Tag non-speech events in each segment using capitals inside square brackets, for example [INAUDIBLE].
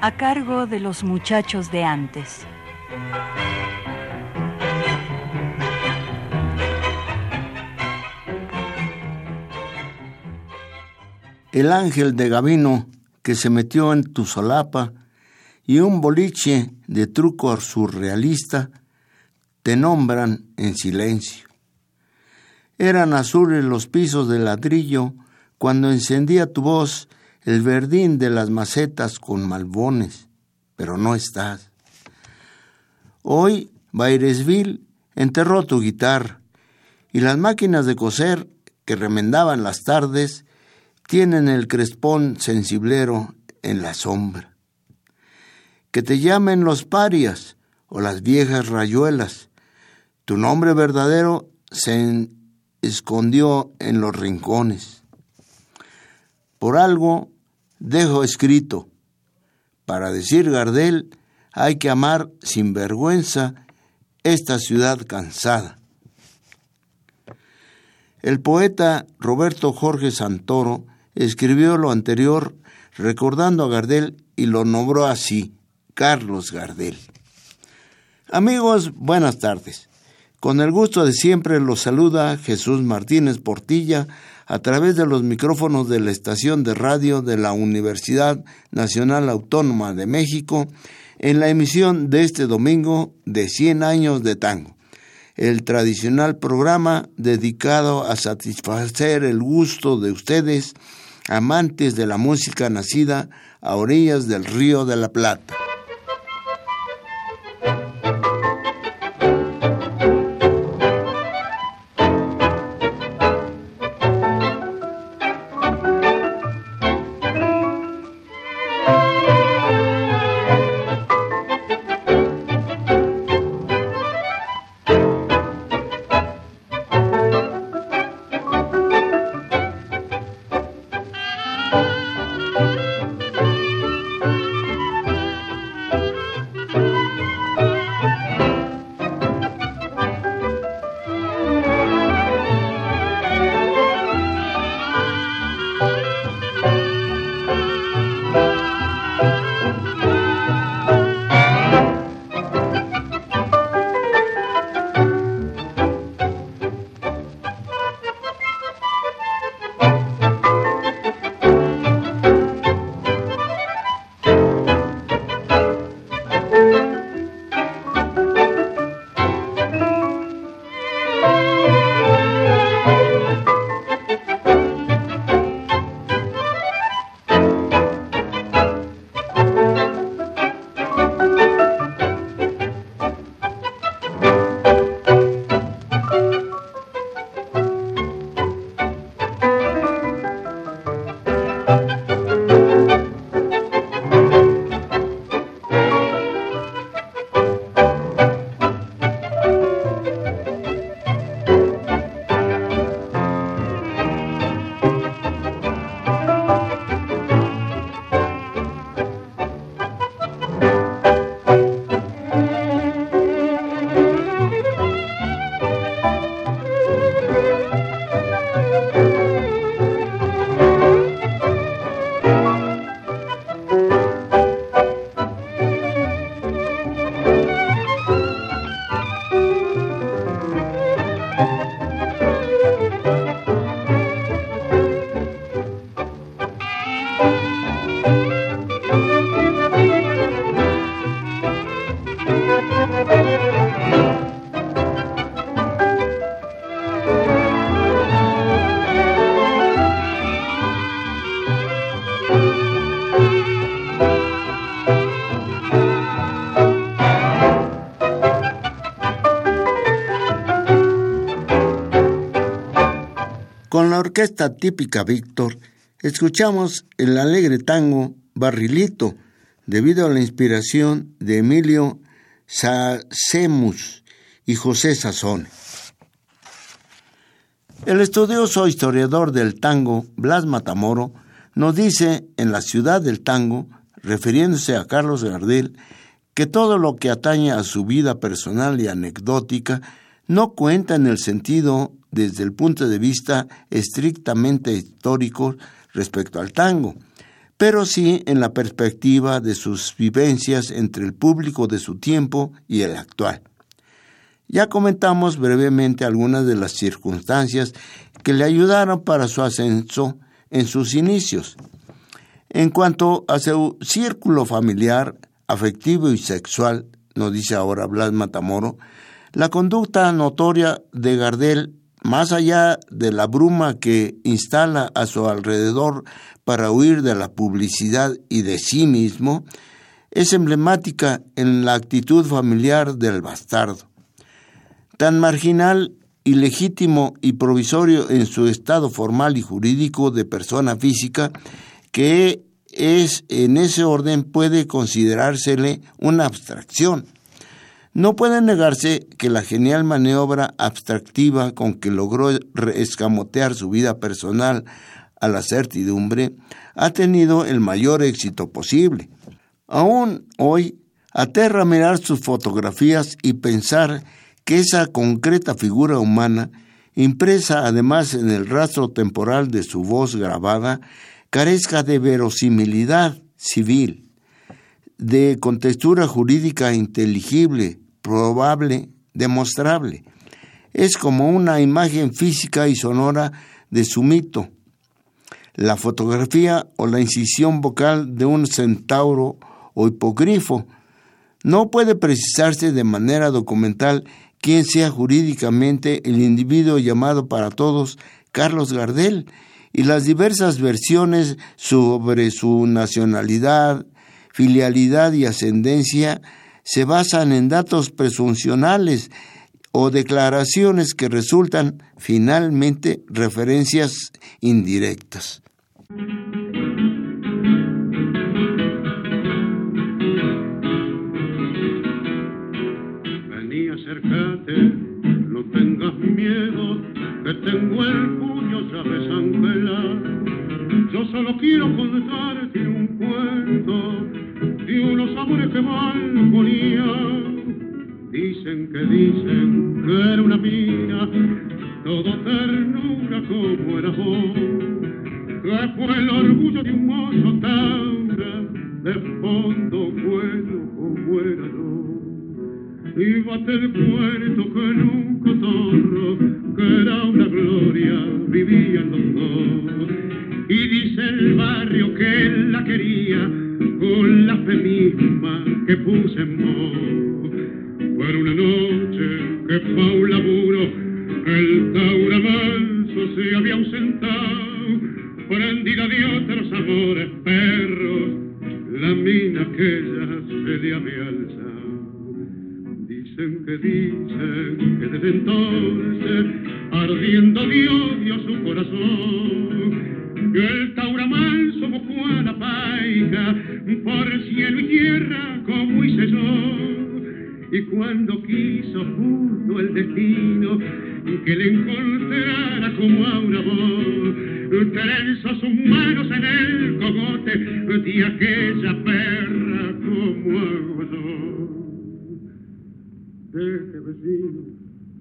A cargo de los muchachos de antes. El ángel de Gavino que se metió en tu solapa y un boliche de truco surrealista te nombran en silencio. Eran azules los pisos de ladrillo cuando encendía tu voz el verdín de las macetas con malbones, pero no estás. Hoy Bairesville enterró tu guitarra y las máquinas de coser que remendaban las tardes tienen el crespón sensiblero en la sombra. Que te llamen los parias o las viejas rayuelas. Tu nombre verdadero se escondió en los rincones. Por algo dejo escrito, para decir Gardel, hay que amar sin vergüenza esta ciudad cansada. El poeta Roberto Jorge Santoro escribió lo anterior recordando a Gardel y lo nombró así, Carlos Gardel. Amigos, buenas tardes. Con el gusto de siempre los saluda Jesús Martínez Portilla a través de los micrófonos de la estación de radio de la Universidad Nacional Autónoma de México en la emisión de este domingo de 100 años de tango, el tradicional programa dedicado a satisfacer el gusto de ustedes, amantes de la música nacida a orillas del río de la Plata. Orquesta típica Víctor, escuchamos el alegre tango Barrilito, debido a la inspiración de Emilio Sacemus y José Sazón. El estudioso historiador del tango, Blas Matamoro, nos dice en La ciudad del tango, refiriéndose a Carlos Gardel, que todo lo que atañe a su vida personal y anecdótica no cuenta en el sentido desde el punto de vista estrictamente histórico respecto al tango, pero sí en la perspectiva de sus vivencias entre el público de su tiempo y el actual. Ya comentamos brevemente algunas de las circunstancias que le ayudaron para su ascenso en sus inicios. En cuanto a su círculo familiar, afectivo y sexual, nos dice ahora Blas Matamoro, la conducta notoria de Gardel, más allá de la bruma que instala a su alrededor para huir de la publicidad y de sí mismo, es emblemática en la actitud familiar del bastardo. Tan marginal ilegítimo y provisorio en su estado formal y jurídico de persona física que es en ese orden puede considerársele una abstracción. No puede negarse que la genial maniobra abstractiva con que logró escamotear su vida personal a la certidumbre ha tenido el mayor éxito posible. Aún hoy aterra mirar sus fotografías y pensar que esa concreta figura humana, impresa además en el rastro temporal de su voz grabada, carezca de verosimilidad civil, de contextura jurídica inteligible, probable, demostrable. Es como una imagen física y sonora de su mito. La fotografía o la incisión vocal de un centauro o hipogrifo no puede precisarse de manera documental quién sea jurídicamente el individuo llamado para todos Carlos Gardel y las diversas versiones sobre su nacionalidad, filialidad y ascendencia se basan en datos presuncionales o declaraciones que resultan finalmente referencias indirectas. miedo, que tengo el puño ya desangelado. Yo solo quiero contarte amores que. Dicen que dicen que era una mina, todo ternura como era vos, que fue el orgullo de un mozo taura, de fondo bueno como era yo. Iba el puerto que un cotorro, que era una gloria, vivían los dos. Y dice el barrio que él la quería con la fe misma que puse en voz. Fue una noche que fue un laburo, el taura manso se había ausentado, prendida de otros amores perros, la mina aquella se le había alzado. Dicen que dicen que desde entonces, ardiendo de odio su corazón, que el taura manso buscó a la paica por cielo y tierra como hice yo. Y cuando quiso justo el destino que le encontrara como a una voz, trenzó sus manos en el cogote de aquella perra como agua Deje vecino,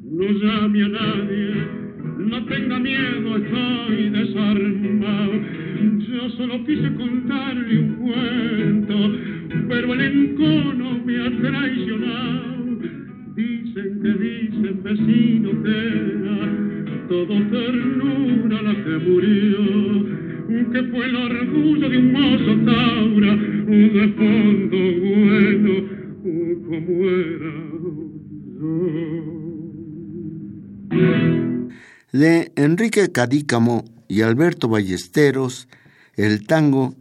no llame a nadie, no tenga miedo, estoy desarmado. Yo solo quise contarle un cuento, pero el encono me ha traicionado. Dicen que dicen vecino que era todo ternura la que murió, que fue el orgullo de un mozo taura, de fondo bueno como era. De Enrique Cadícamo y Alberto Ballesteros, el tango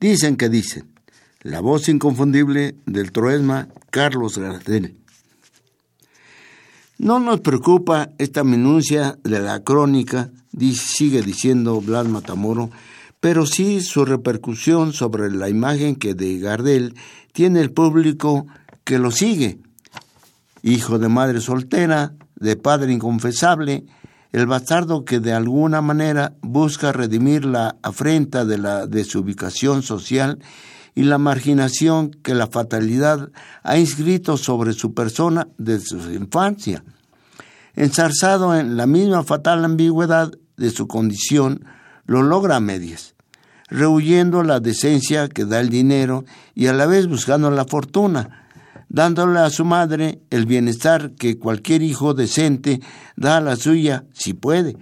Dicen que dicen, la voz inconfundible del troesma Carlos Gardel. No nos preocupa esta minucia de la crónica sigue diciendo Blas Matamoro, pero sí su repercusión sobre la imagen que de Gardel tiene el público que lo sigue. Hijo de madre soltera, de padre inconfesable, el bastardo que de alguna manera busca redimir la afrenta de la desubicación social y la marginación que la fatalidad ha inscrito sobre su persona desde su infancia. Ensarzado en la misma fatal ambigüedad de su condición, lo logra a medias, rehuyendo la decencia que da el dinero y a la vez buscando la fortuna, dándole a su madre el bienestar que cualquier hijo decente da a la suya si puede,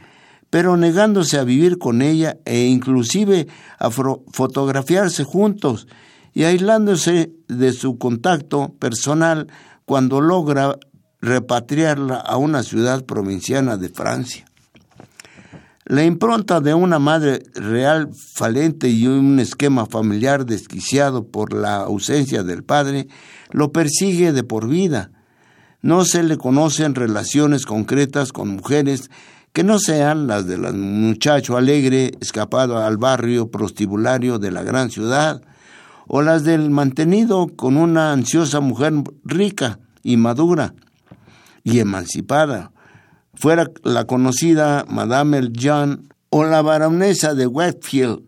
pero negándose a vivir con ella e inclusive a fotografiarse juntos y aislándose de su contacto personal cuando logra repatriarla a una ciudad provinciana de Francia. La impronta de una madre real falente y un esquema familiar desquiciado por la ausencia del padre lo persigue de por vida. No se le conocen relaciones concretas con mujeres que no sean las del muchacho alegre escapado al barrio prostibulario de la gran ciudad, o las del mantenido con una ansiosa mujer rica y madura y emancipada, fuera la conocida Madame El o la baronesa de Westfield,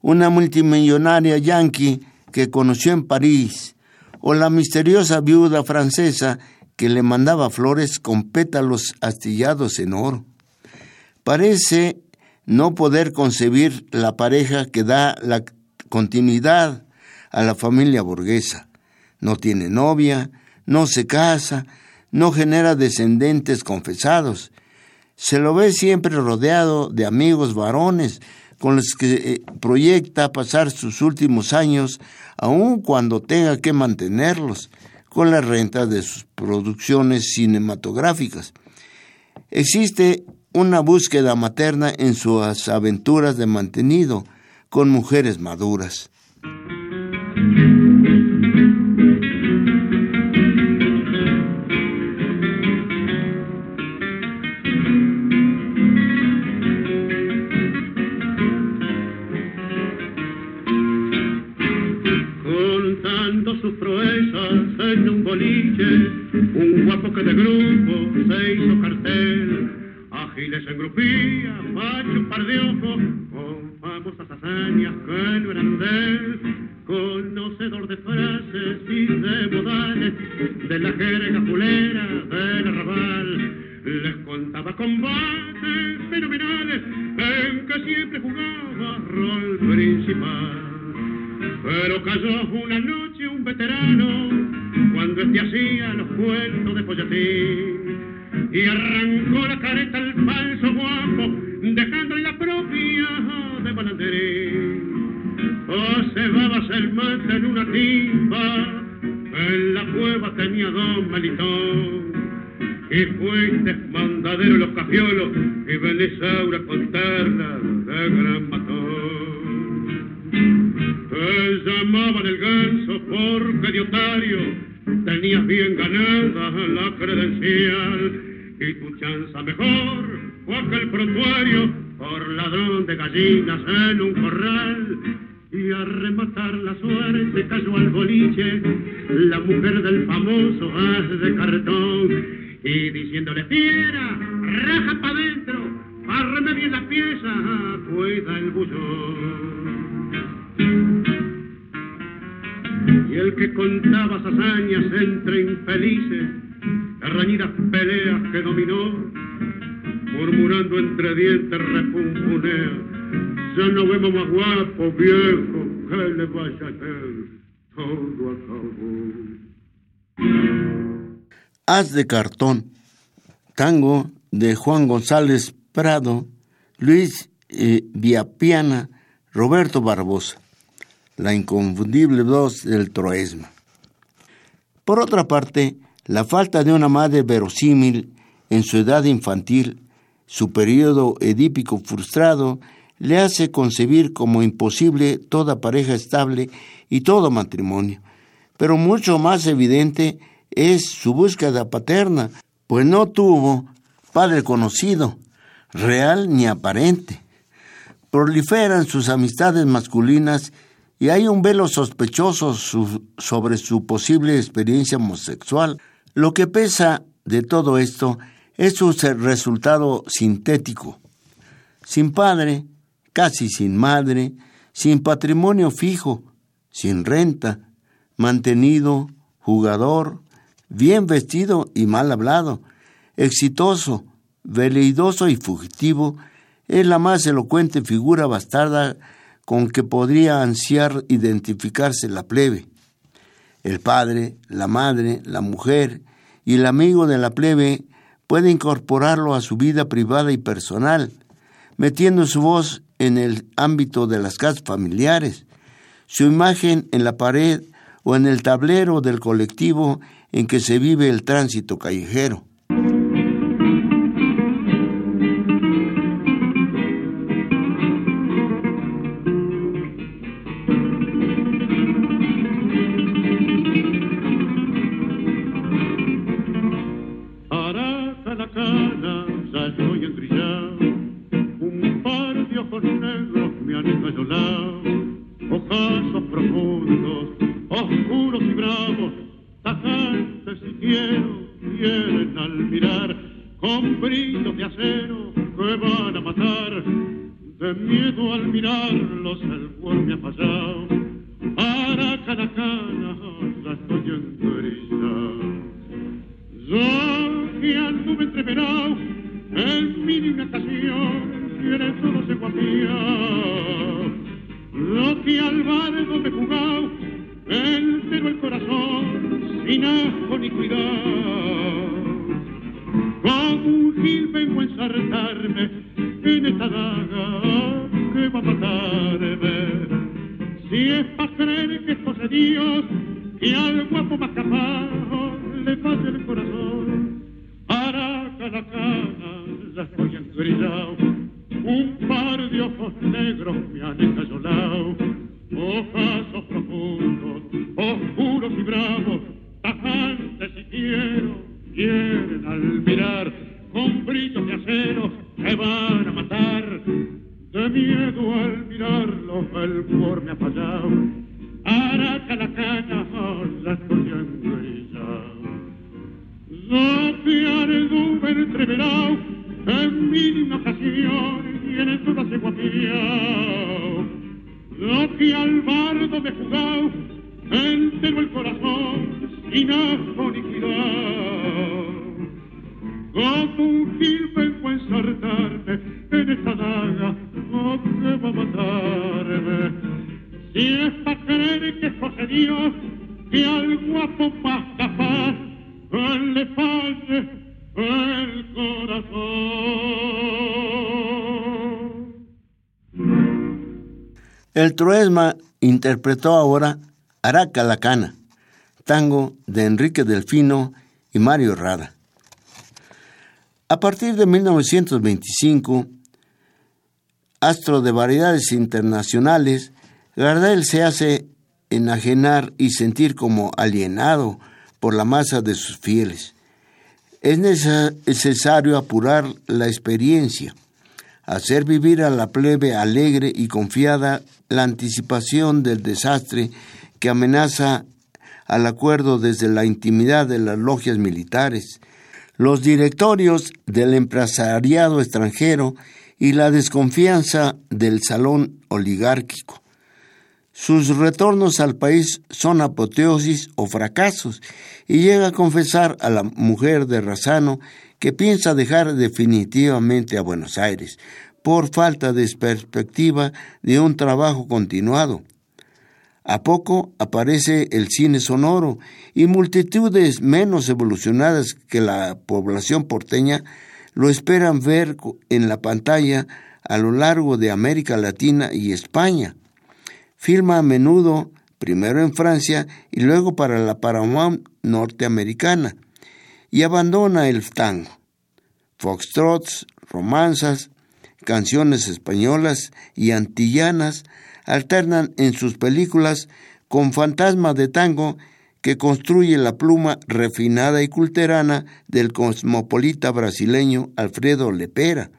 una multimillonaria yankee que conoció en París, o la misteriosa viuda francesa que le mandaba flores con pétalos astillados en oro. Parece no poder concebir la pareja que da la continuidad a la familia burguesa. No tiene novia, no se casa, no genera descendentes confesados. Se lo ve siempre rodeado de amigos varones con los que eh, proyecta pasar sus últimos años, aun cuando tenga que mantenerlos, con la renta de sus producciones cinematográficas. Existe una búsqueda materna en sus aventuras de mantenido con mujeres maduras. Guapo que de grupo se hizo cartel. Ágiles en grupía, macho un par de ojos, con famosas hazañas que no eran de él. Conocedor de frases y de modales, de la jerga fulera, del arrabal. Les contaba combates fenomenales en que siempre jugaba rol principal. Pero cayó una noche cartón, tango de Juan González Prado, Luis eh, Viapiana, Roberto Barbosa la inconfundible voz del troesma. Por otra parte, la falta de una madre verosímil en su edad infantil, su periodo edípico frustrado, le hace concebir como imposible toda pareja estable y todo matrimonio. Pero mucho más evidente es su búsqueda paterna, pues no tuvo padre conocido, real ni aparente. Proliferan sus amistades masculinas y hay un velo sospechoso sobre su posible experiencia homosexual. Lo que pesa de todo esto es su resultado sintético. Sin padre, casi sin madre, sin patrimonio fijo, sin renta, mantenido, jugador, bien vestido y mal hablado, exitoso, veleidoso y fugitivo, es la más elocuente figura bastarda con que podría ansiar identificarse la plebe. El padre, la madre, la mujer y el amigo de la plebe puede incorporarlo a su vida privada y personal, metiendo su voz en el ámbito de las casas familiares, su imagen en la pared o en el tablero del colectivo en que se vive el tránsito callejero. El Troesma interpretó ahora Araca la Cana, tango de Enrique Delfino y Mario Rada. A partir de 1925, astro de variedades internacionales, Gardel se hace enajenar y sentir como alienado por la masa de sus fieles. Es necesario apurar la experiencia, hacer vivir a la plebe alegre y confiada la anticipación del desastre que amenaza al acuerdo desde la intimidad de las logias militares, los directorios del empresariado extranjero y la desconfianza del salón oligárquico. Sus retornos al país son apoteosis o fracasos, y llega a confesar a la mujer de Razano que piensa dejar definitivamente a Buenos Aires, por falta de perspectiva de un trabajo continuado. A poco aparece el cine sonoro y multitudes menos evolucionadas que la población porteña lo esperan ver en la pantalla a lo largo de América Latina y España. Filma a menudo, primero en Francia y luego para la Paramount norteamericana, y abandona el tango. Foxtrots, romanzas, canciones españolas y antillanas alternan en sus películas con fantasma de tango que construye la pluma refinada y culterana del cosmopolita brasileño Alfredo Lepera.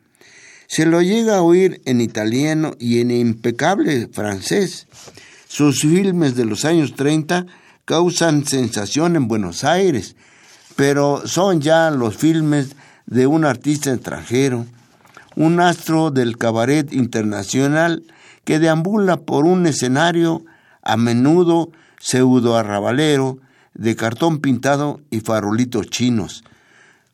Se lo llega a oír en italiano y en impecable francés. Sus filmes de los años 30 causan sensación en Buenos Aires, pero son ya los filmes de un artista extranjero, un astro del cabaret internacional que deambula por un escenario a menudo pseudo arrabalero, de cartón pintado y farolitos chinos.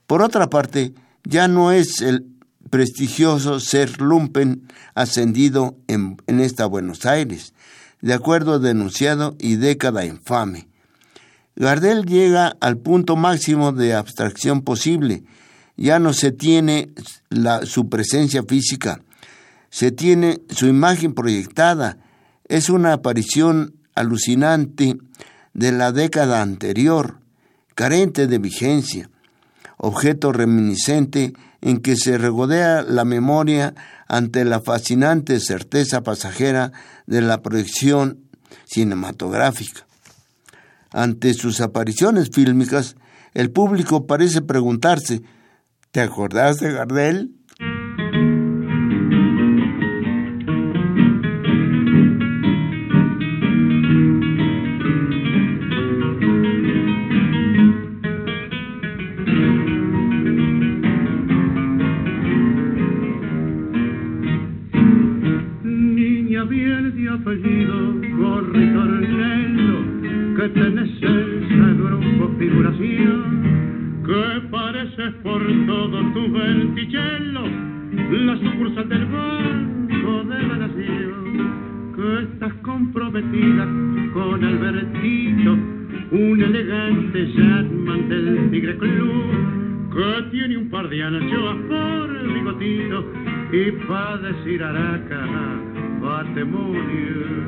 Por otra parte, ya no es el prestigioso ser lumpen ascendido en, en esta Buenos Aires, de acuerdo denunciado y década infame. Gardel llega al punto máximo de abstracción posible. Ya no se tiene la, su presencia física, se tiene su imagen proyectada. Es una aparición alucinante de la década anterior, carente de vigencia, objeto reminiscente en que se regodea la memoria ante la fascinante certeza pasajera de la proyección cinematográfica. Ante sus apariciones fílmicas, el público parece preguntarse, ¿te acordás de Gardel? elegante Shatman del Tigre Club, que tiene un par de anchoas por el bigotito y para decir araca, batemonio.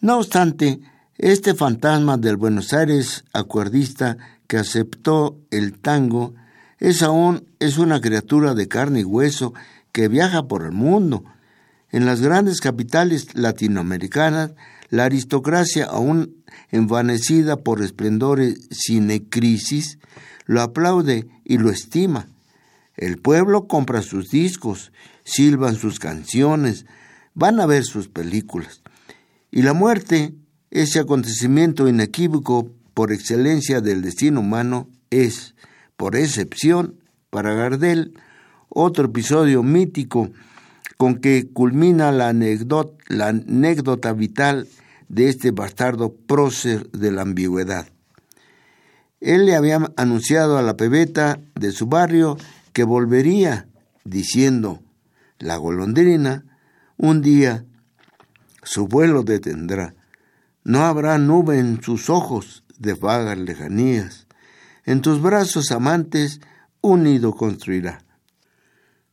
No obstante, este fantasma del Buenos Aires acuerdista que aceptó el tango es aún es una criatura de carne y hueso que viaja por el mundo. En las grandes capitales latinoamericanas, la aristocracia aún envanecida por esplendores crisis, lo aplaude y lo estima. El pueblo compra sus discos, silban sus canciones, van a ver sus películas. Y la muerte, ese acontecimiento inequívoco por excelencia del destino humano, es, por excepción, para Gardel, otro episodio mítico con que culmina la anécdota, vital de este bastardo prócer de la ambigüedad. Él le había anunciado a la pebeta de su barrio que volvería diciendo, la golondrina un día su vuelo detendrá. No habrá nube en sus ojos de vagas lejanías. En tus brazos amantes un nido construirá.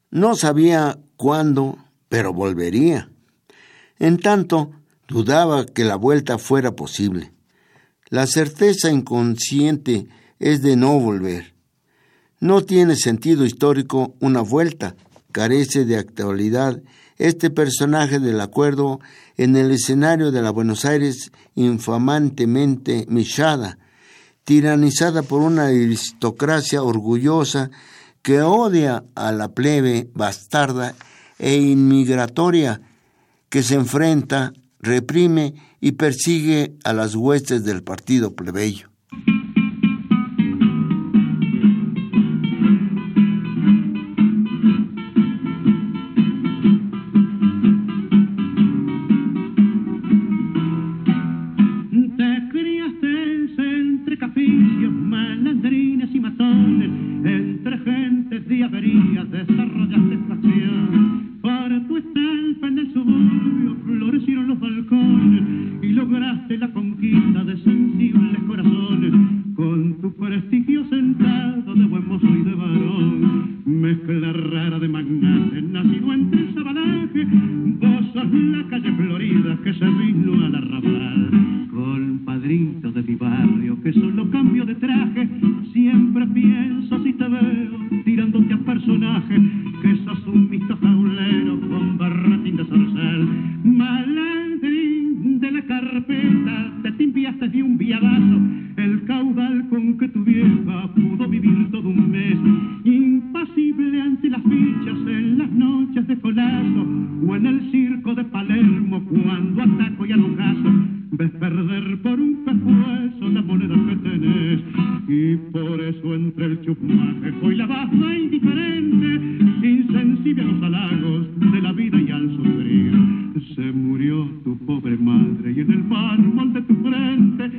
No sabía cuándo, pero volvería. En tanto, dudaba que la vuelta fuera posible. La certeza inconsciente es de no volver. No tiene sentido histórico una vuelta, carece de actualidad este personaje del acuerdo en el escenario de la Buenos Aires infamantemente michada, tiranizada por una aristocracia orgullosa que odia a la plebe bastarda e inmigratoria que se enfrenta, reprime y persigue a las huestes del partido plebeyo. Manejo y la baja indiferente, insensible a los halagos de la vida y al sufrir. Se murió tu pobre madre y en el mármol de tu frente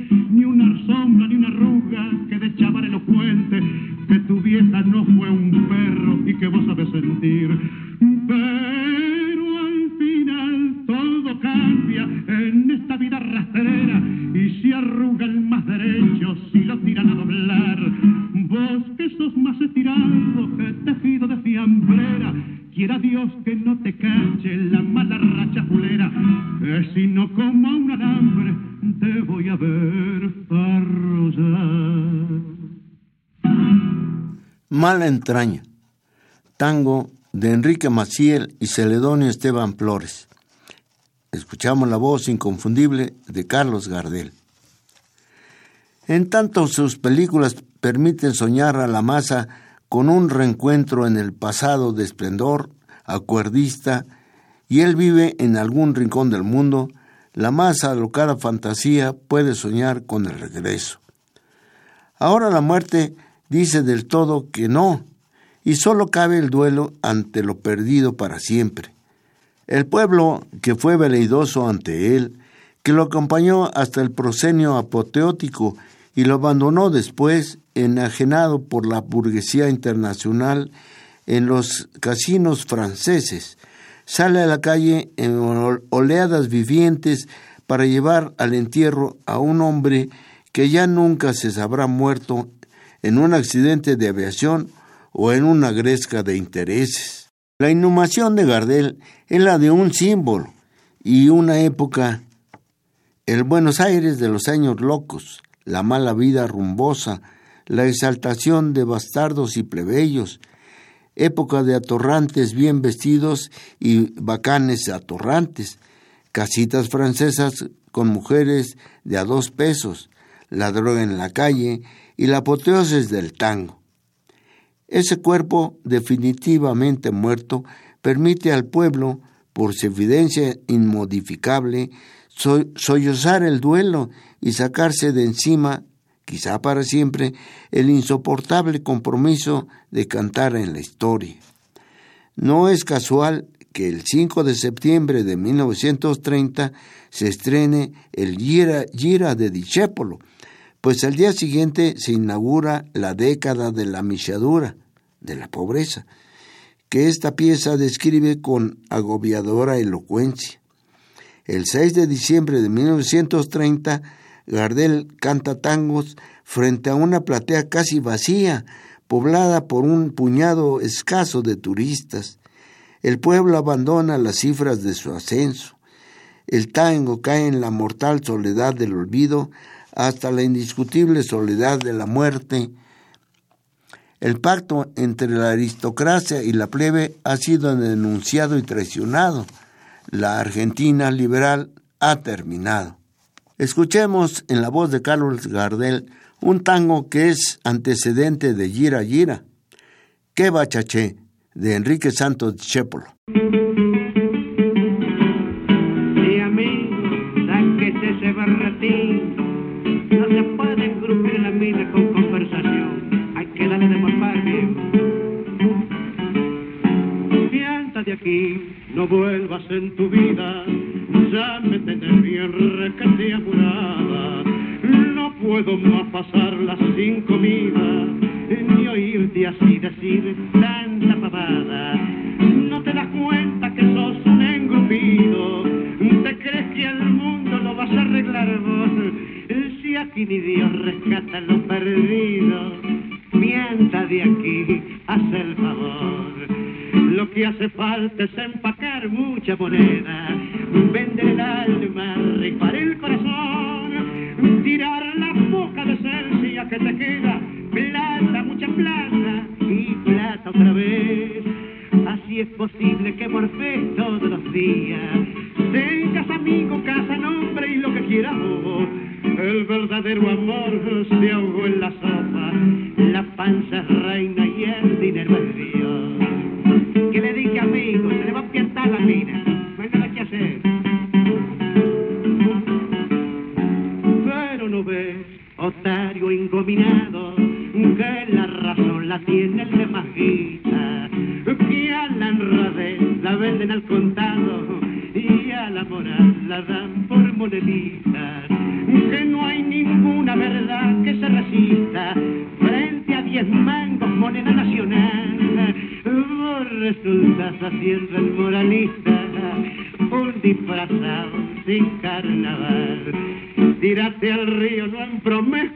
Mala entraña. Tango de Enrique Maciel y Celedonio Esteban Flores. Escuchamos la voz inconfundible de Carlos Gardel. En tanto sus películas permiten soñar a la masa con un reencuentro en el pasado de esplendor, acuerdista, y él vive en algún rincón del mundo, la más alocada fantasía puede soñar con el regreso. Ahora la muerte dice del todo que no, y solo cabe el duelo ante lo perdido para siempre. El pueblo que fue veleidoso ante él, que lo acompañó hasta el prosenio apoteótico y lo abandonó después, enajenado por la burguesía internacional en los casinos franceses, sale a la calle en oleadas vivientes para llevar al entierro a un hombre que ya nunca se sabrá muerto en un accidente de aviación o en una gresca de intereses. La inhumación de Gardel es la de un símbolo y una época, el Buenos Aires de los años locos, la mala vida rumbosa, la exaltación de bastardos y plebeyos, época de atorrantes bien vestidos y bacanes atorrantes, casitas francesas con mujeres de a dos pesos, la droga en la calle y la apoteosis del tango. Ese cuerpo definitivamente muerto permite al pueblo, por su evidencia inmodificable, sollozar el duelo y sacarse de encima, quizá para siempre, el insoportable compromiso de cantar en la historia. No es casual que el 5 de septiembre de 1930 se estrene el Gira, Gira de Discepolo, pues al día siguiente se inaugura la década de la michadura, de la pobreza, que esta pieza describe con agobiadora elocuencia. El 6 de diciembre de 1930, Gardel canta tangos frente a una platea casi vacía, poblada por un puñado escaso de turistas. El pueblo abandona las cifras de su ascenso. El tango cae en la mortal soledad del olvido hasta la indiscutible soledad de la muerte. El pacto entre la aristocracia y la plebe ha sido denunciado y traicionado. La Argentina liberal ha terminado. Escuchemos en la voz de Carlos Gardel un tango que es antecedente de Gira Gira. Que bachaché de Enrique Santos Chépolo.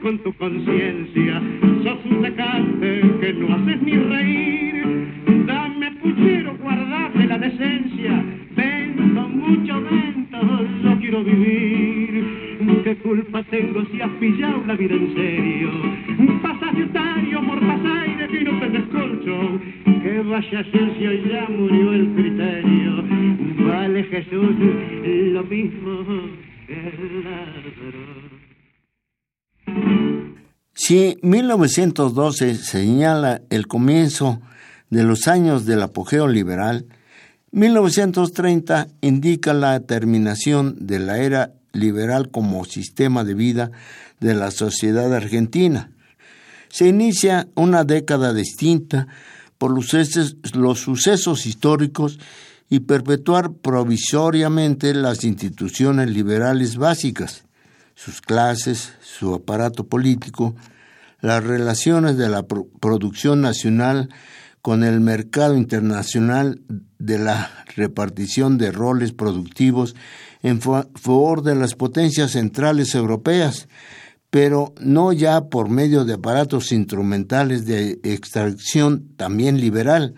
Con tu conciencia, sos un decante que no haces ni reír. Dame puchero, guardate la decencia, vento, mucho vento, no quiero vivir. ¿Qué culpa tengo si has pillado la vida en serio? Pasas de otario, mortas aire y no te. Que vaya sucio, ya murió el criterio. Vale Jesús lo mismo que el ladrón. Si 1912 señala el comienzo de los años del apogeo liberal, 1930 indica la terminación de la era liberal como sistema de vida de la sociedad argentina. Se inicia una década distinta por los sucesos, históricos y perpetuar provisoriamente las instituciones liberales básicas, sus clases, su aparato político, las relaciones de la producción nacional con el mercado internacional de la repartición de roles productivos en favor de las potencias centrales europeas, pero no ya por medio de aparatos instrumentales de extracción también liberal,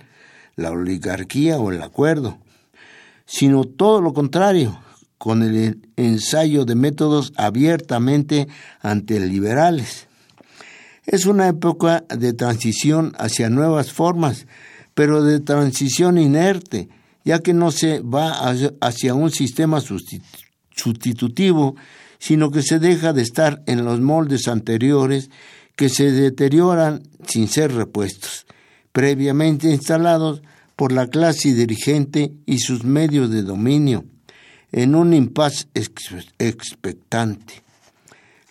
la oligarquía o el acuerdo, sino todo lo contrario, con el ensayo de métodos abiertamente antiliberales. Es una época de transición hacia nuevas formas, pero de transición inerte, ya que no se va hacia un sistema sustitutivo, sino que se deja de estar en los moldes anteriores que se deterioran sin ser repuestos, previamente instalados por la clase dirigente y sus medios de dominio, en un impas expectante.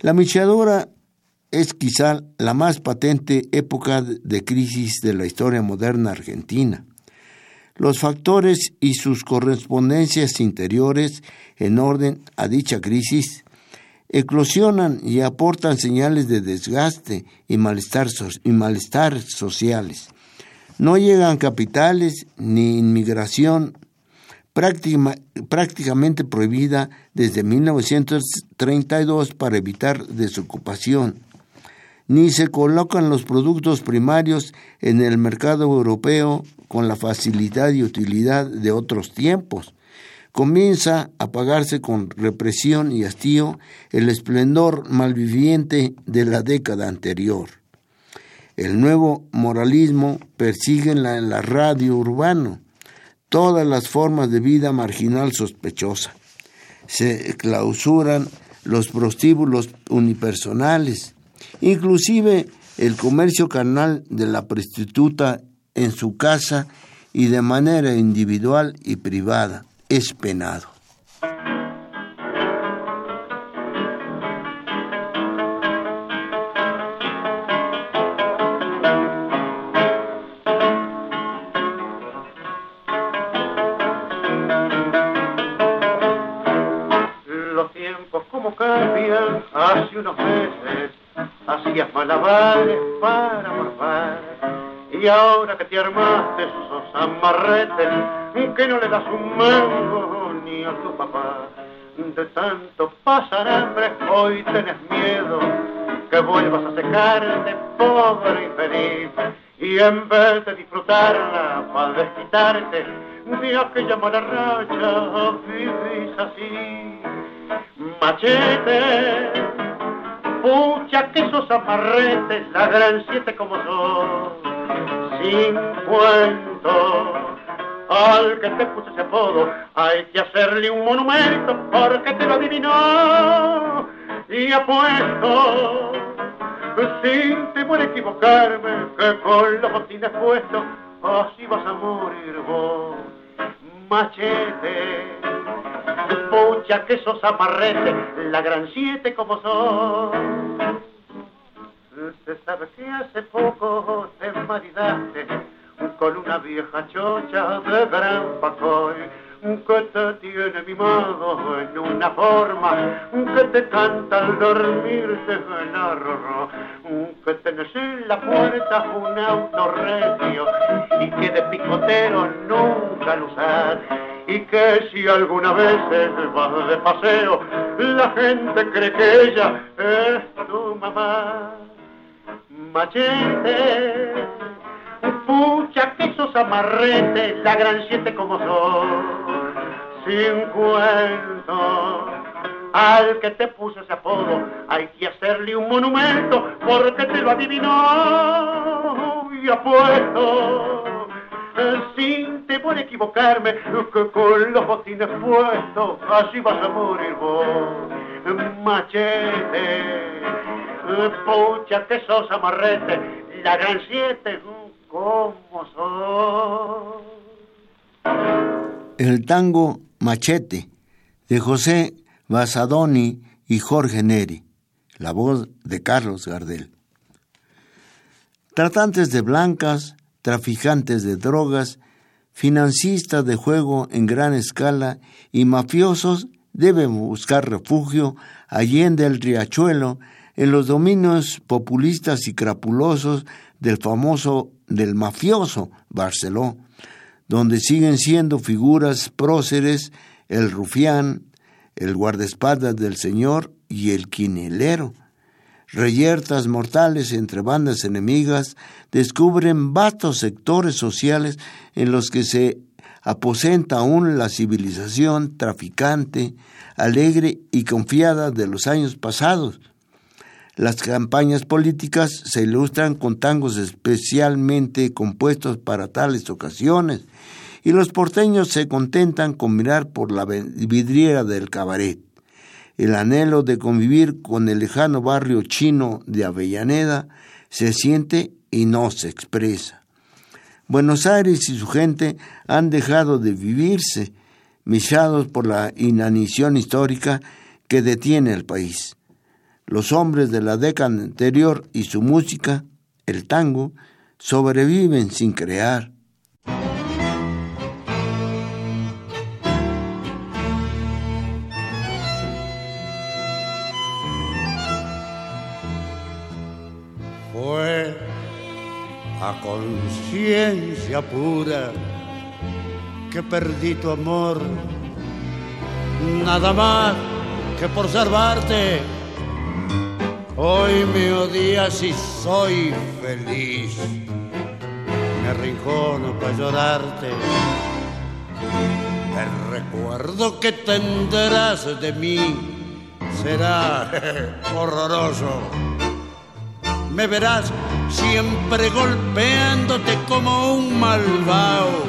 La michadora es quizá la más patente época de crisis de la historia moderna argentina. Los factores y sus correspondencias interiores en orden a dicha crisis eclosionan y aportan señales de desgaste y y malestar sociales. No llegan capitales ni inmigración prácticamente prohibida desde 1932 para evitar desocupación. Ni se colocan los productos primarios en el mercado europeo con la facilidad y utilidad de otros tiempos. Comienza a pagarse con represión y hastío el esplendor malviviente de la década anterior. El nuevo moralismo persigue en la, la radio urbano todas las formas de vida marginal sospechosa. Se clausuran los prostíbulos unipersonales, inclusive el comercio carnal de la prostituta en su casa y de manera individual y privada es penado. Unos meses hacías malabares para morfar. Y ahora que te armaste esos amarretes, que no le das un mango ni a tu papá. De tanto pasar hambre, hoy tenés miedo que vuelvas a secarte, pobre infeliz. Y en vez de disfrutarla para desquitarte de aquella mala racha, vivís así. Machete, Pucha que esos amarretes, la gran siete como son, sin cuento. Al que te puso ese apodo, hay que hacerle un monumento porque te lo adivinó y apuesto, sin temor a equivocarme, que con los botines puestos, así vas a morir vos, machete Pucha que esos amarretes, la gran siete como son. Se sabe que hace poco te maridaste con una vieja chocha de gran pacoy que te tiene mimado en una forma que te canta al dormirte en arro que tenés en la puerta un auto regio y que de picotero nunca lo usas y que si alguna vez vas de paseo, la gente cree que ella es tu mamá. Machete, pucha que esos amarretes, la gran siete como son, sin cuento. Al que te puso ese apodo hay que hacerle un monumento porque te lo adivinó y apuesto sin temor a equivocarme, con los botines puestos, así vas a morir vos. Machete, pucha que sos amarrete, la gran siete, como sos. El tango Machete, de José Basadoni y Jorge Neri, la voz de Carlos Gardel. Tratantes de blancas, traficantes de drogas, financistas de juego en gran escala y mafiosos deben buscar refugio allende el riachuelo en los dominios populistas y crapulosos del famoso del mafioso Barceló, donde siguen siendo figuras próceres el rufián, el guardaespaldas del señor y el quinelero reyertas mortales entre bandas enemigas, descubren vastos sectores sociales en los que se aposenta aún la civilización traficante, alegre y confiada de los años pasados. Las campañas políticas se ilustran con tangos especialmente compuestos para tales ocasiones, y los porteños se contentan con mirar por la vidriera del cabaret el anhelo de convivir con el lejano barrio chino de Avellaneda se siente y no se expresa. Buenos Aires y su gente han dejado de vivirse, misados por la inanición histórica que detiene al país. Los hombres de la década anterior y su música, el tango, sobreviven sin crear, a conciencia pura que perdí tu amor, nada más que por salvarte. Hoy me odias y soy feliz, me arrincono para llorarte. El recuerdo que tendrás de mí será [LAUGHS] horroroso. Me verás siempre golpeándote como un malvado.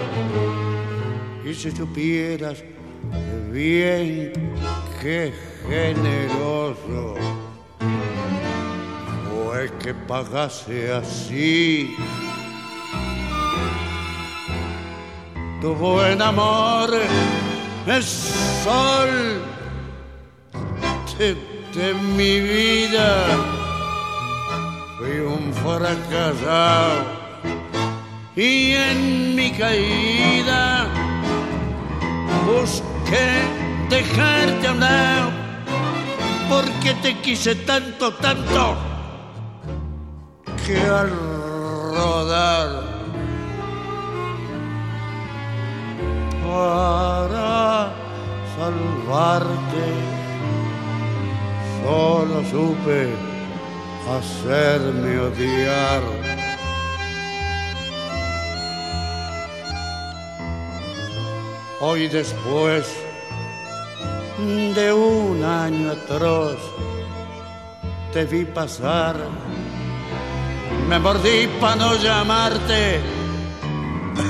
Y si supieras bien qué generoso fue que pagase así tu buen amor es sol de, de mi vida fui un fracasado. Y en mi caída busqué dejarte a un lado porque te quise tanto, tanto que al rodar para salvarte solo supe hacerme odiar. Hoy después de un año atroz te vi pasar, me mordí para no llamarte,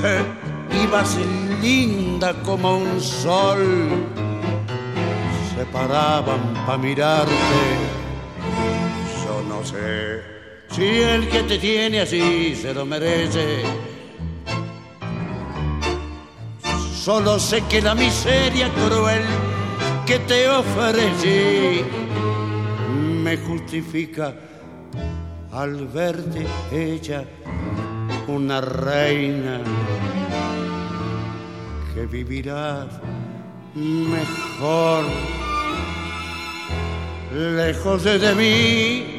[LAUGHS] ibas linda como un sol, se paraban para mirarte no sé si el que te tiene así se lo merece. Solo sé que la miseria cruel que te ofrecí me justifica al verte ella una reina que vivirás mejor lejos de mí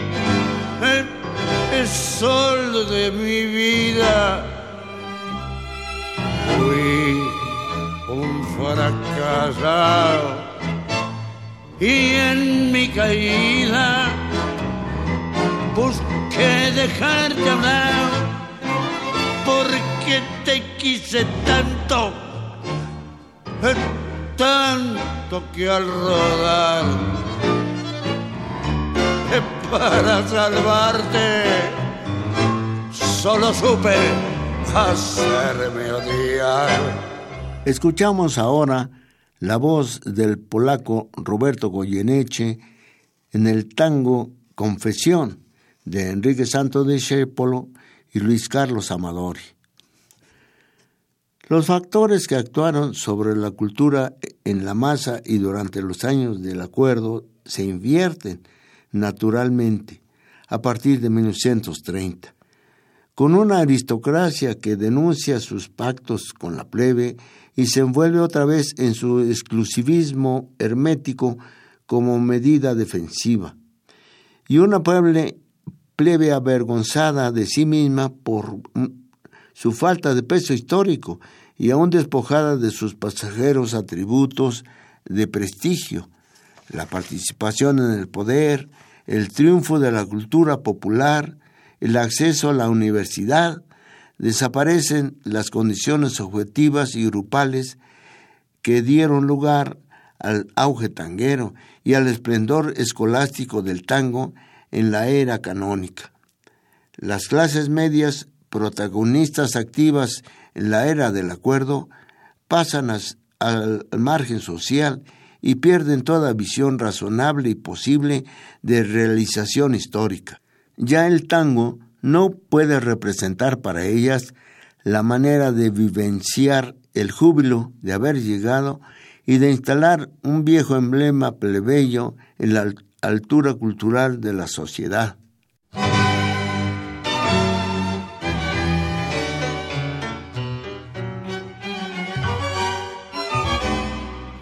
el sol de mi vida. Fui un fracasado y en mi caída busqué dejarte hablar porque te quise tanto, tanto que al rodar [LAUGHS] para salvarte. Solo supe hacerme odiar. Escuchamos ahora la voz del polaco Roberto Goyeneche en el tango Confesión de Enrique Santo de Discépolo y Luis Carlos Amadori. Los factores que actuaron sobre la cultura en la masa y durante los años del acuerdo se invierten naturalmente a partir de 1930, con una aristocracia que denuncia sus pactos con la plebe y se envuelve otra vez en su exclusivismo hermético como medida defensiva, y una plebe, avergonzada de sí misma por su falta de peso histórico y aún despojada de sus pasajeros atributos de prestigio, la participación en el poder, el triunfo de la cultura popular, el acceso a la universidad, desaparecen las condiciones objetivas y grupales que dieron lugar al auge tanguero y al esplendor escolástico del tango en la era canónica. Las clases medias, protagonistas activas en la era del acuerdo, pasan al margen social y pierden toda visión razonable y posible de realización histórica. Ya el tango no puede representar para ellas la manera de vivenciar el júbilo de haber llegado y de instalar un viejo emblema plebeyo en la altura cultural de la sociedad.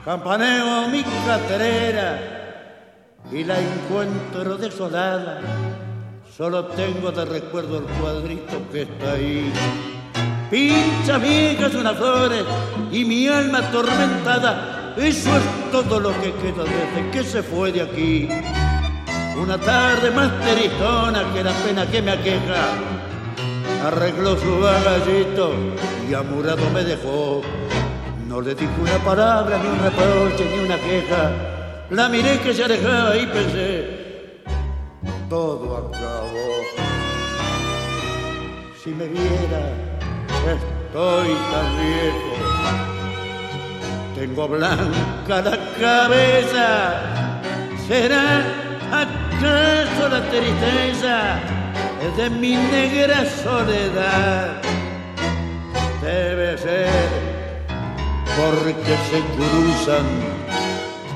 Campaneo mi caterera y la encuentro desolada, solo tengo de recuerdo el cuadrito que está ahí. Pinchas viejas, unas flores y mi alma atormentada, eso es todo lo que queda desde que se fue de aquí. Una tarde más teritona que la pena que me aqueja, arregló su bagallito y amurado me dejó. No le dije una palabra, ni un reproche, ni una queja. La miré que se alejaba y pensé, todo acabó. Si me viera, estoy tan viejo. Tengo blanca la cabeza. ¿Será acaso la tristeza de mi negra soledad? Debe ser porque se cruzan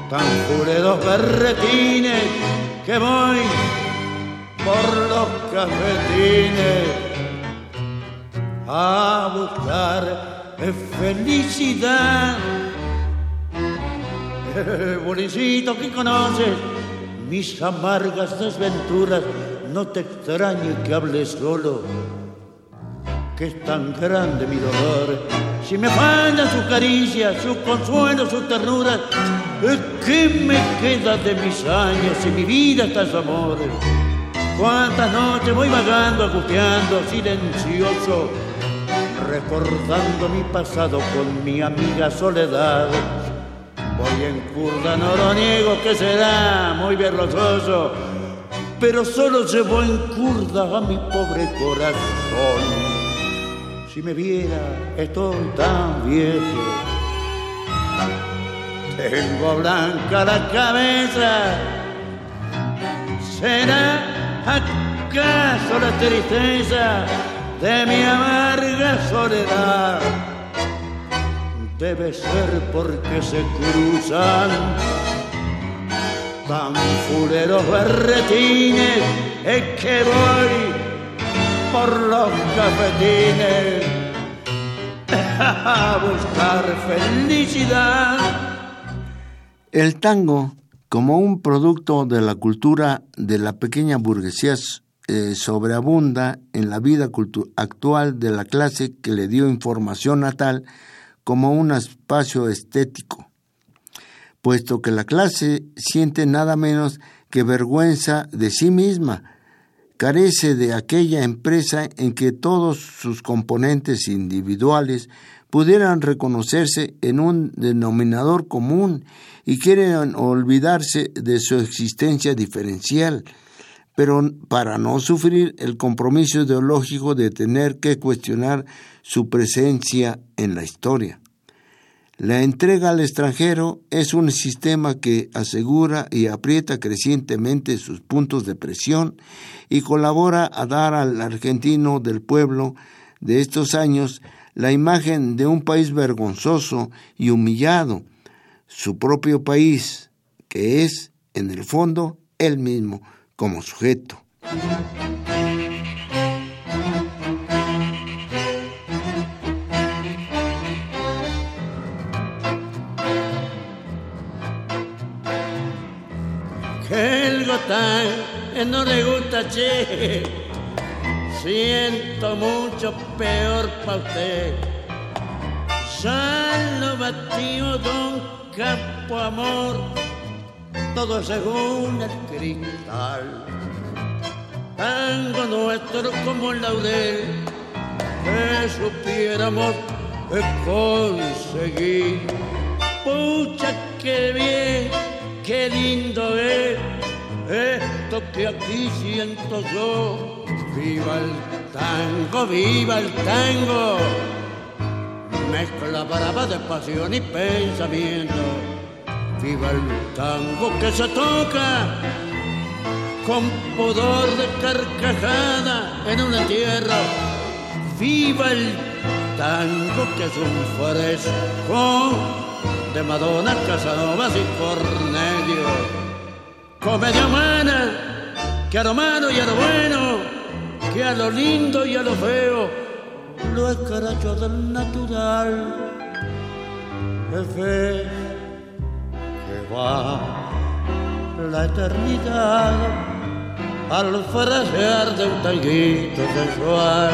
tan puredos berretines que voy por los cafetines a buscar felicidad. [LAUGHS] Bolicito que conoces mis amargas desventuras, no te extrañe que hable solo, que es tan grande mi dolor. Si me fallan sus caricias, su consuelo, su ternura, ¿qué me queda de mis años si mi vida está su amor? Cuántas noches voy vagando, angustiando, silencioso, recordando mi pasado con mi amiga Soledad. Voy en curda, no lo niego que será muy vergonzoso, pero solo llevo en curda a mi pobre corazón. Si me viera, estoy tan viejo. Tengo blanca la cabeza. ¿Será acaso la tristeza de mi amarga soledad? Debe ser porque se cruzan tan fuleros berretines es que voy por los cafetines [LAUGHS] a buscar felicidad. El tango, como un producto de la cultura de la pequeña burguesía, eh, sobreabunda en la vida actual de la clase que le dio información natal como un espacio estético, puesto que la clase siente nada menos que vergüenza de sí misma, carece de aquella empresa en que todos sus componentes individuales pudieran reconocerse en un denominador común y quieren olvidarse de su existencia diferencial, pero para no sufrir el compromiso ideológico de tener que cuestionar su presencia en la historia. La entrega al extranjero es un sistema que asegura y aprieta crecientemente sus puntos de presión y colabora a dar al argentino del pueblo de estos años la imagen de un país vergonzoso y humillado, su propio país, que es, en el fondo, él mismo como sujeto. Que el gotán no le gusta, che. Siento mucho peor pa' usted. Ya lo batió don Campo Amor, todo según el cristal. Tango nuestro como el laurel, que supiéramos conseguir. Pucha, que bien, qué lindo es esto que aquí siento yo. Viva el tango, viva el tango. Mezcla brava de pasión y pensamiento. Viva el tango que se toca con pudor de carcajada en un entierro. Viva el tango que es un fresco de Madonna, Casanovas y Cornelio. Comedia humana que a lo malo y a lo bueno, que a lo lindo y a lo feo, lo escaracho del natural. Es fe que va la eternidad al frasear de un tanguito sensual.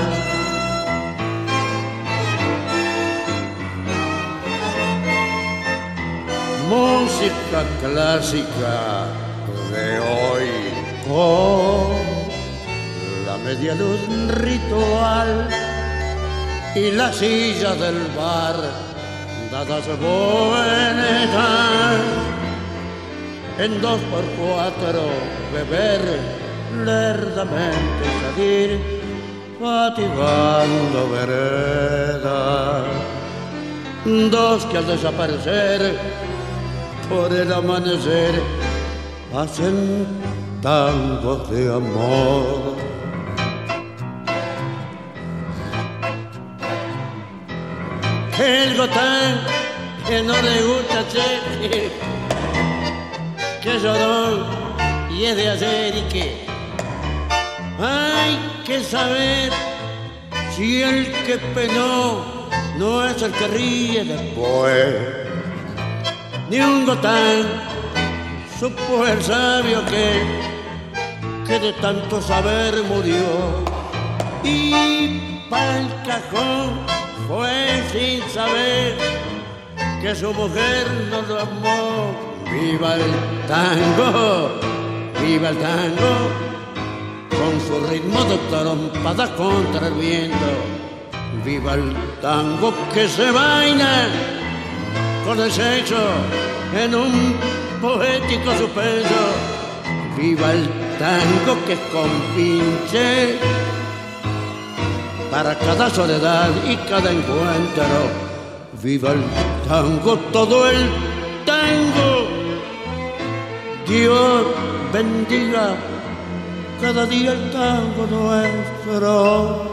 Música clásica de hoy con la media luz ritual y la silla del bar dadas buenas en dos por cuatro beber lerdamente salir fatigando vereda dos que al desaparecer por el amanecer hacen tangos de amor el gotán que no le gusta che, [LAUGHS] que lloró y es de ayer y que hay que saber si el que penó no es el que ríe después. Ni un gotán supo el sabio que, que de tanto saber murió y para el cajón fue sin saber que su mujer no lo amó. Viva el tango, viva el tango, con su ritmo de trompada contra el viento. Viva el tango que se vaina con el sexo en un poético suspenso. Viva el tango que con pinche para cada soledad y cada encuentro. Viva el tango, todo el tango. Dios bendiga cada día el tango nuestro.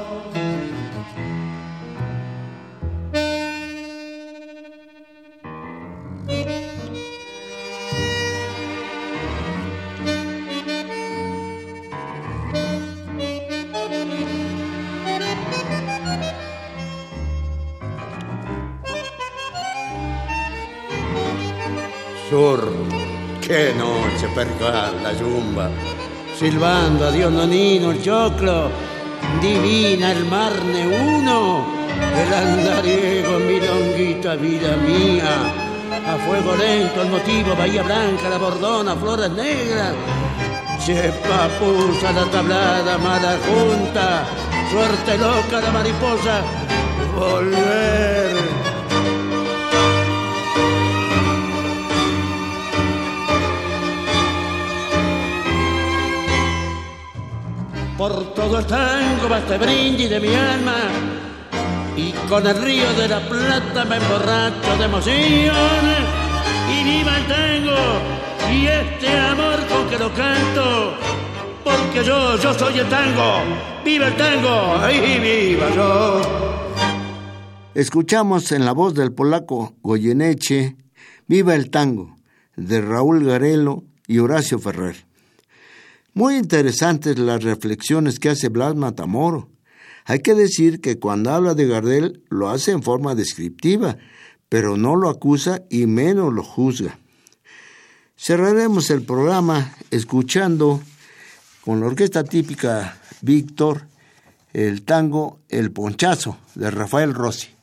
La yumba, silbando a Dios nonino el choclo, divina el marne uno, el andariego milonguita vida mía, a fuego lento el motivo, bahía blanca, la bordona, flores negras, che papusa la tablada, mala junta, suerte loca la mariposa, volver Por todo el tango va este brindis de mi alma. Y con el río de la plata me emborracho de emociones. Y viva el tango y este amor con que lo canto. Porque yo, yo soy el tango, viva el tango. Y viva yo. Escuchamos en la voz del polaco Goyeneche Viva el tango de Raúl Garelo y Horacio Ferrer. Muy interesantes las reflexiones que hace Blas Matamoro. Hay que decir que cuando habla de Gardel lo hace en forma descriptiva, pero no lo acusa y menos lo juzga. Cerraremos el programa escuchando con la orquesta típica Víctor el tango El Ponchazo de Rafael Rossi.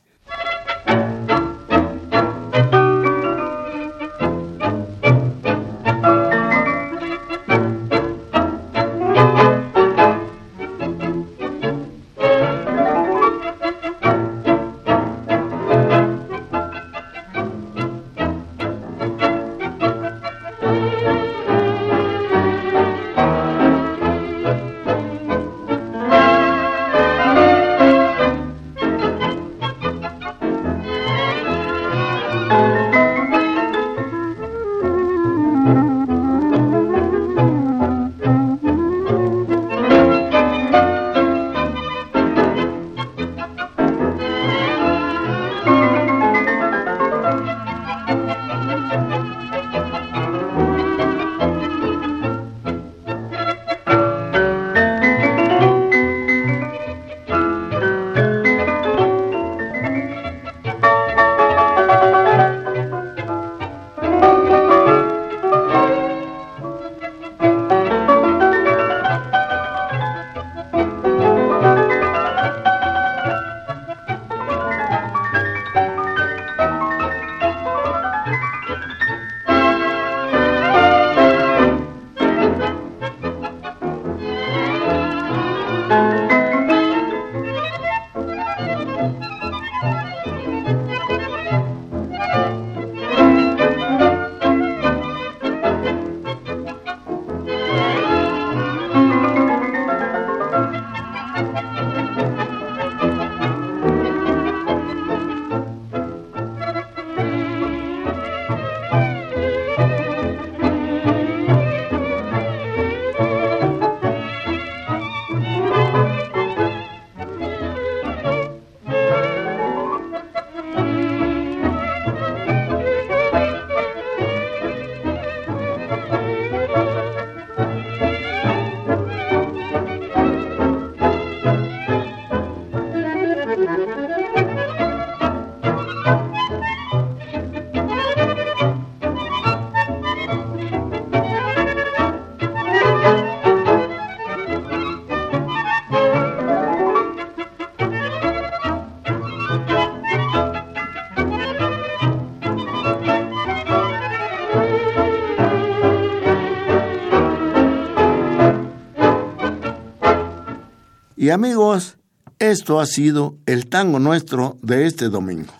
Y amigos, esto ha sido el tango nuestro de este domingo.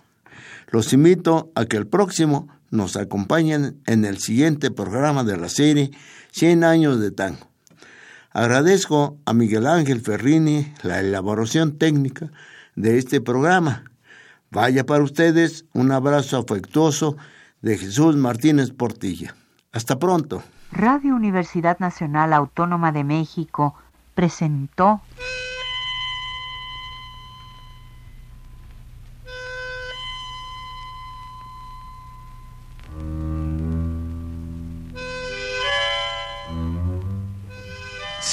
Los invito a que el próximo nos acompañen en el siguiente programa de la serie 100 años de tango. Agradezco a Miguel Ángel Ferrini la elaboración técnica de este programa. Vaya para ustedes un abrazo afectuoso de Jesús Martínez Portilla. Hasta pronto. Radio Universidad Nacional Autónoma de México presentó